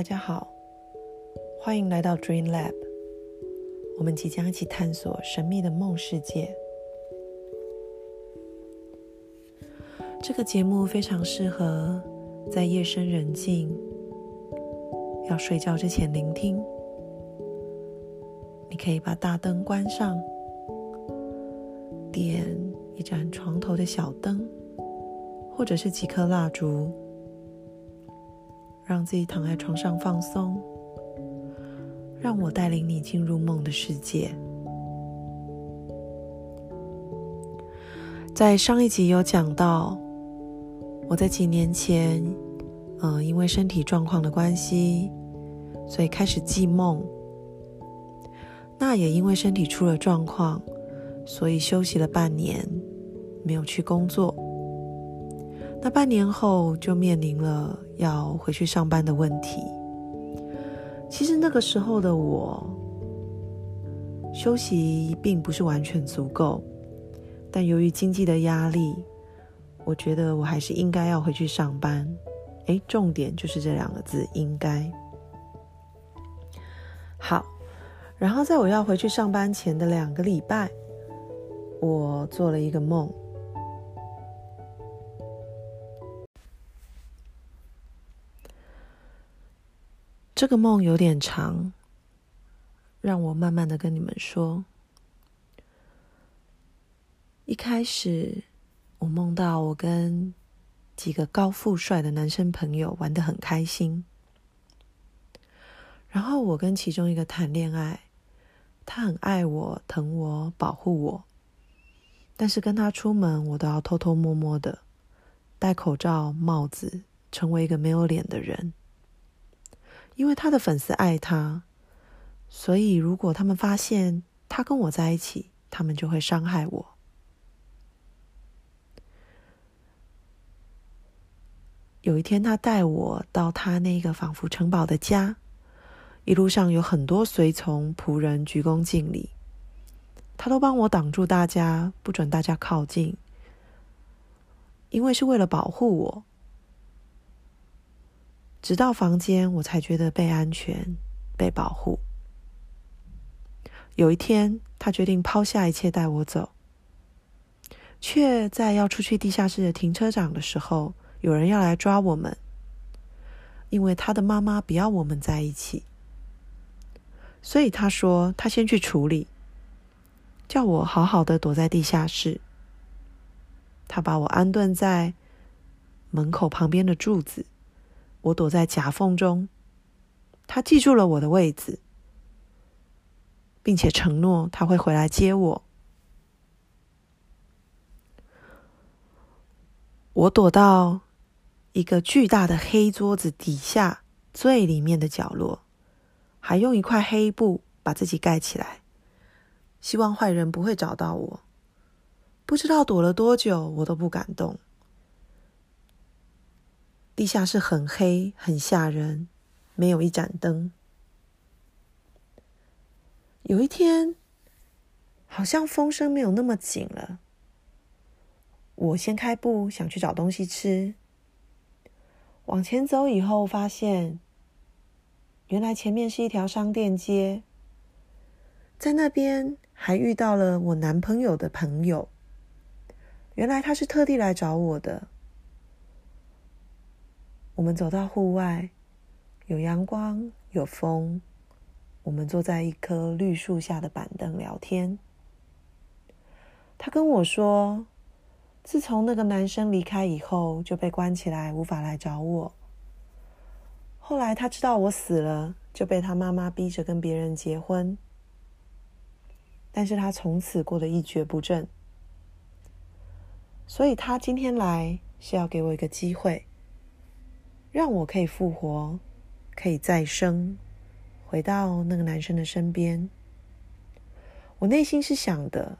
大家好，欢迎来到 Dream Lab。我们即将一起探索神秘的梦世界。这个节目非常适合在夜深人静、要睡觉之前聆听。你可以把大灯关上，点一盏床头的小灯，或者是几颗蜡烛。让自己躺在床上放松，让我带领你进入梦的世界。在上一集有讲到，我在几年前，嗯，因为身体状况的关系，所以开始记梦。那也因为身体出了状况，所以休息了半年，没有去工作。那半年后就面临了要回去上班的问题。其实那个时候的我，休息并不是完全足够，但由于经济的压力，我觉得我还是应该要回去上班。诶，重点就是这两个字“应该”。好，然后在我要回去上班前的两个礼拜，我做了一个梦。这个梦有点长，让我慢慢的跟你们说。一开始，我梦到我跟几个高富帅的男生朋友玩的很开心，然后我跟其中一个谈恋爱，他很爱我、疼我、保护我，但是跟他出门，我都要偷偷摸摸的戴口罩、帽子，成为一个没有脸的人。因为他的粉丝爱他，所以如果他们发现他跟我在一起，他们就会伤害我。有一天，他带我到他那个仿佛城堡的家，一路上有很多随从仆人鞠躬敬礼，他都帮我挡住大家，不准大家靠近，因为是为了保护我。直到房间，我才觉得被安全、被保护。有一天，他决定抛下一切带我走，却在要出去地下室的停车场的时候，有人要来抓我们，因为他的妈妈不要我们在一起，所以他说他先去处理，叫我好好的躲在地下室。他把我安顿在门口旁边的柱子。我躲在夹缝中，他记住了我的位置，并且承诺他会回来接我。我躲到一个巨大的黑桌子底下最里面的角落，还用一块黑布把自己盖起来，希望坏人不会找到我。不知道躲了多久，我都不敢动。地下室很黑，很吓人，没有一盏灯。有一天，好像风声没有那么紧了。我先开步，想去找东西吃。往前走以后，发现原来前面是一条商店街，在那边还遇到了我男朋友的朋友。原来他是特地来找我的。我们走到户外，有阳光，有风。我们坐在一棵绿树下的板凳聊天。他跟我说，自从那个男生离开以后，就被关起来，无法来找我。后来他知道我死了，就被他妈妈逼着跟别人结婚。但是他从此过得一蹶不振。所以他今天来是要给我一个机会。让我可以复活，可以再生，回到那个男生的身边。我内心是想的，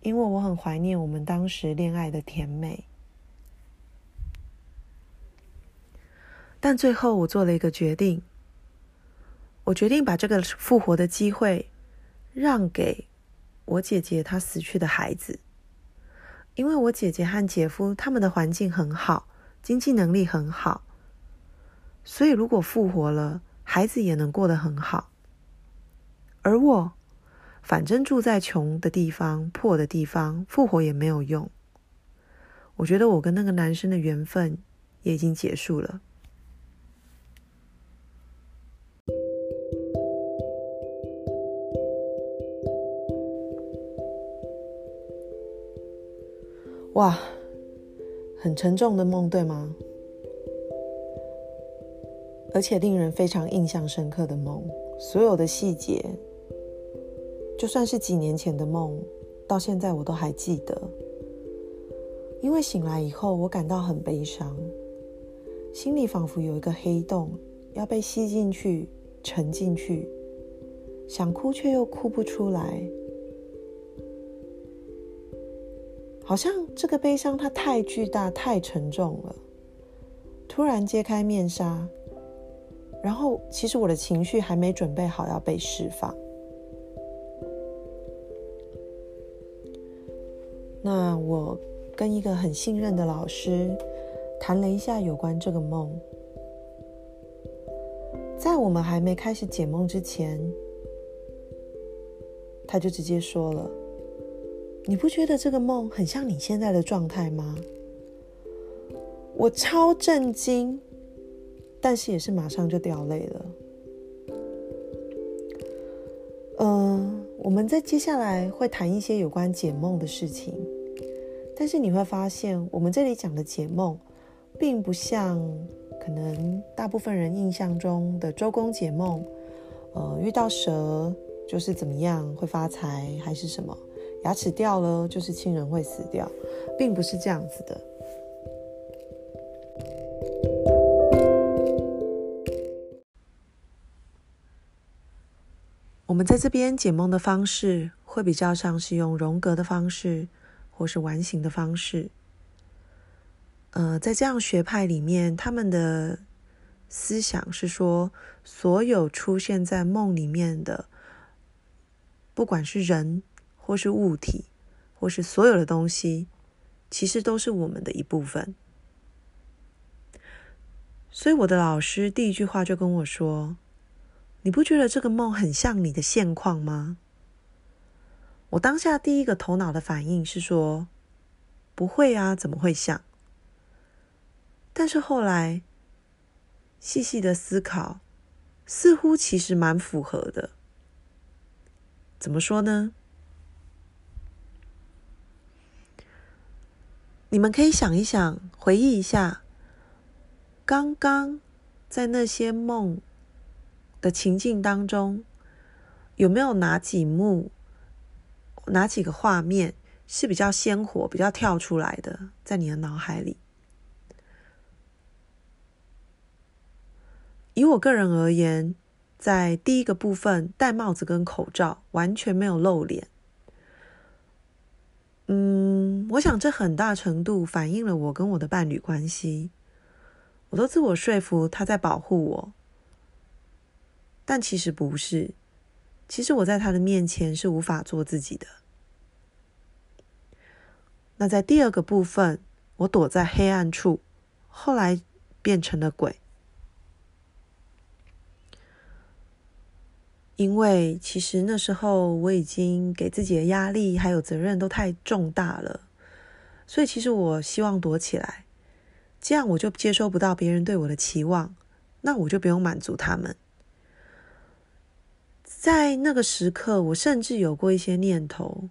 因为我很怀念我们当时恋爱的甜美。但最后我做了一个决定，我决定把这个复活的机会让给我姐姐她死去的孩子，因为我姐姐和姐夫他们的环境很好，经济能力很好。所以如果复活了，孩子也能过得很好。而我，反正住在穷的地方、破的地方，复活也没有用。我觉得我跟那个男生的缘分也已经结束了。哇，很沉重的梦，对吗？而且令人非常印象深刻的梦，所有的细节，就算是几年前的梦，到现在我都还记得。因为醒来以后，我感到很悲伤，心里仿佛有一个黑洞要被吸进去、沉进去，想哭却又哭不出来，好像这个悲伤它太巨大、太沉重了。突然揭开面纱，然后其实我的情绪还没准备好要被释放。那我。跟一个很信任的老师谈了一下有关这个梦，在我们还没开始解梦之前，他就直接说了：“你不觉得这个梦很像你现在的状态吗？”我超震惊，但是也是马上就掉泪了。嗯，我们在接下来会谈一些有关解梦的事情。但是你会发现，我们这里讲的解梦，并不像可能大部分人印象中的周公解梦，呃，遇到蛇就是怎么样会发财，还是什么牙齿掉了就是亲人会死掉，并不是这样子的。我们在这边解梦的方式，会比较像是用荣格的方式。或是完形的方式，呃，在这样学派里面，他们的思想是说，所有出现在梦里面的，不管是人或是物体，或是所有的东西，其实都是我们的一部分。所以，我的老师第一句话就跟我说：“你不觉得这个梦很像你的现况吗？”我当下第一个头脑的反应是说：“不会啊，怎么会像？”但是后来细细的思考，似乎其实蛮符合的。怎么说呢？你们可以想一想，回忆一下，刚刚在那些梦的情境当中，有没有哪几幕？哪几个画面是比较鲜活、比较跳出来的，在你的脑海里？以我个人而言，在第一个部分，戴帽子跟口罩，完全没有露脸。嗯，我想这很大程度反映了我跟我的伴侣关系。我都自我说服他在保护我，但其实不是。其实我在他的面前是无法做自己的。那在第二个部分，我躲在黑暗处，后来变成了鬼。因为其实那时候我已经给自己的压力还有责任都太重大了，所以其实我希望躲起来，这样我就接收不到别人对我的期望，那我就不用满足他们。在那个时刻，我甚至有过一些念头，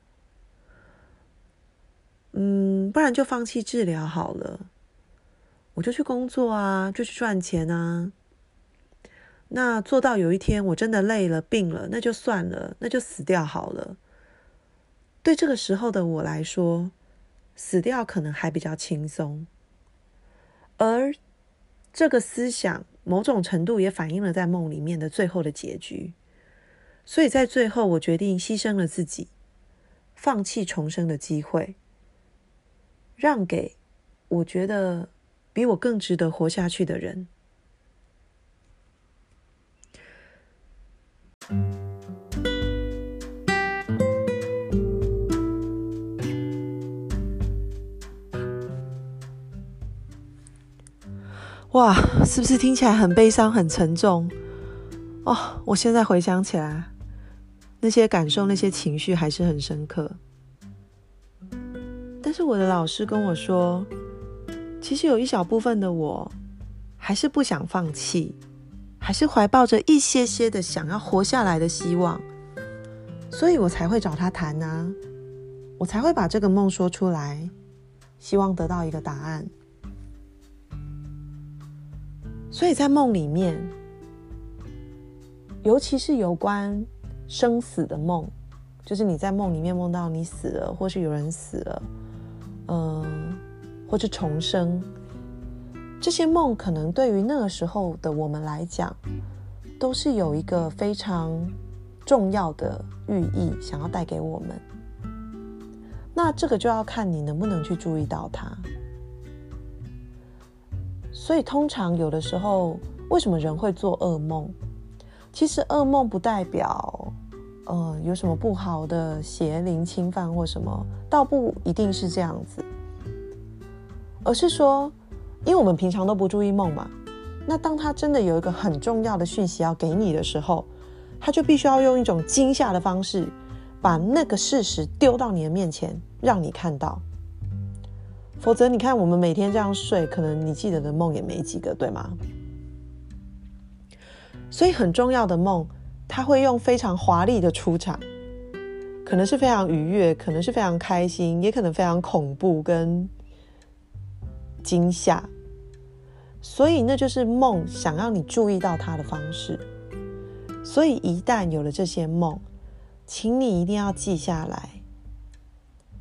嗯，不然就放弃治疗好了，我就去工作啊，就去赚钱啊。那做到有一天我真的累了、病了，那就算了，那就死掉好了。对这个时候的我来说，死掉可能还比较轻松，而这个思想某种程度也反映了在梦里面的最后的结局。所以在最后，我决定牺牲了自己，放弃重生的机会，让给我觉得比我更值得活下去的人。哇，是不是听起来很悲伤、很沉重？哦，我现在回想起来，那些感受、那些情绪还是很深刻。但是我的老师跟我说，其实有一小部分的我，还是不想放弃，还是怀抱着一些些的想要活下来的希望，所以我才会找他谈啊，我才会把这个梦说出来，希望得到一个答案。所以在梦里面，尤其是有关生死的梦，就是你在梦里面梦到你死了，或是有人死了，嗯，或是重生，这些梦可能对于那个时候的我们来讲，都是有一个非常重要的寓意，想要带给我们。那这个就要看你能不能去注意到它。所以，通常有的时候，为什么人会做噩梦？其实，噩梦不代表，呃，有什么不好的邪灵侵犯或什么，倒不一定是这样子，而是说，因为我们平常都不注意梦嘛，那当他真的有一个很重要的讯息要给你的时候，他就必须要用一种惊吓的方式，把那个事实丢到你的面前，让你看到。否则，你看我们每天这样睡，可能你记得的梦也没几个，对吗？所以很重要的梦，他会用非常华丽的出场，可能是非常愉悦，可能是非常开心，也可能非常恐怖跟惊吓。所以那就是梦想让你注意到它的方式。所以一旦有了这些梦，请你一定要记下来，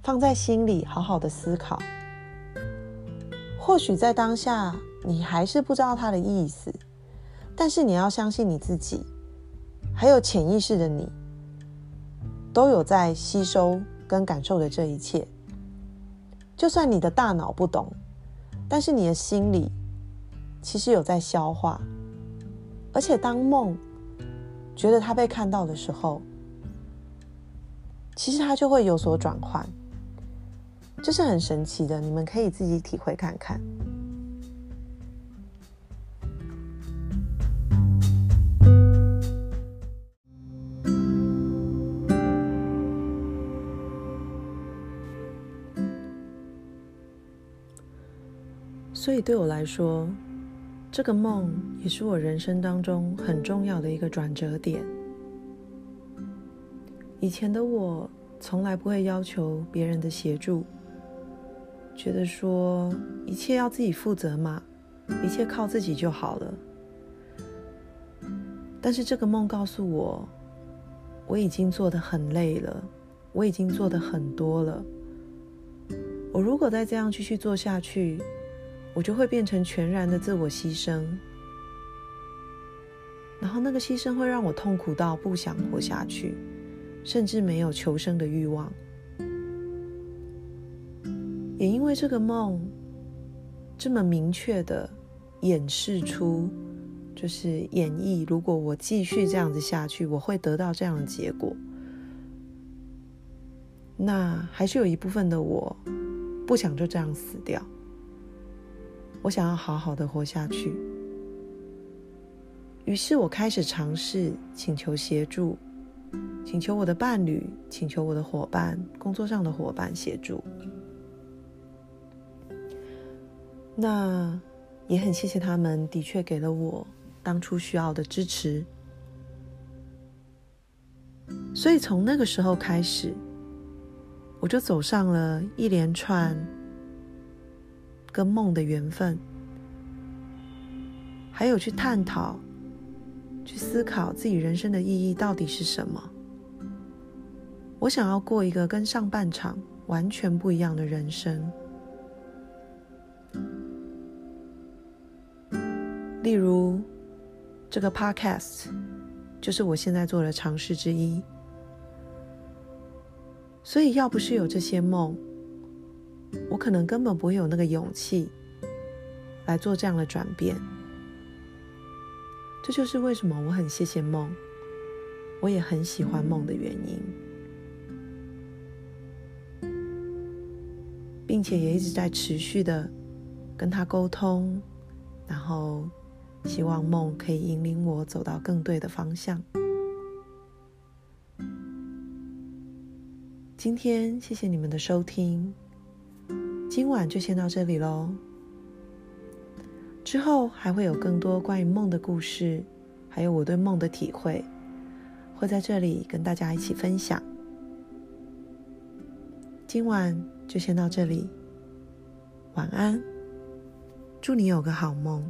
放在心里，好好的思考。或许在当下你还是不知道它的意思，但是你要相信你自己，还有潜意识的你，都有在吸收跟感受的这一切。就算你的大脑不懂，但是你的心里其实有在消化。而且当梦觉得它被看到的时候，其实它就会有所转换。这是很神奇的，你们可以自己体会看看。所以对我来说，这个梦也是我人生当中很重要的一个转折点。以前的我从来不会要求别人的协助。觉得说一切要自己负责嘛，一切靠自己就好了。但是这个梦告诉我，我已经做的很累了，我已经做的很多了。我如果再这样继续做下去，我就会变成全然的自我牺牲，然后那个牺牲会让我痛苦到不想活下去，甚至没有求生的欲望。也因为这个梦这么明确的演示出，就是演绎，如果我继续这样子下去，我会得到这样的结果。那还是有一部分的我不想就这样死掉，我想要好好的活下去。于是我开始尝试请求协助，请求我的伴侣，请求我的伙伴，工作上的伙伴协助。那也很谢谢他们，的确给了我当初需要的支持。所以从那个时候开始，我就走上了一连串跟梦的缘分，还有去探讨、去思考自己人生的意义到底是什么。我想要过一个跟上半场完全不一样的人生。例如，这个 podcast 就是我现在做的尝试之一。所以，要不是有这些梦，我可能根本不会有那个勇气来做这样的转变。这就是为什么我很谢谢梦，我也很喜欢梦的原因，并且也一直在持续的跟他沟通。然后希望梦可以引领我走到更对的方向。今天谢谢你们的收听，今晚就先到这里喽。之后还会有更多关于梦的故事，还有我对梦的体会，会在这里跟大家一起分享。今晚就先到这里，晚安，祝你有个好梦。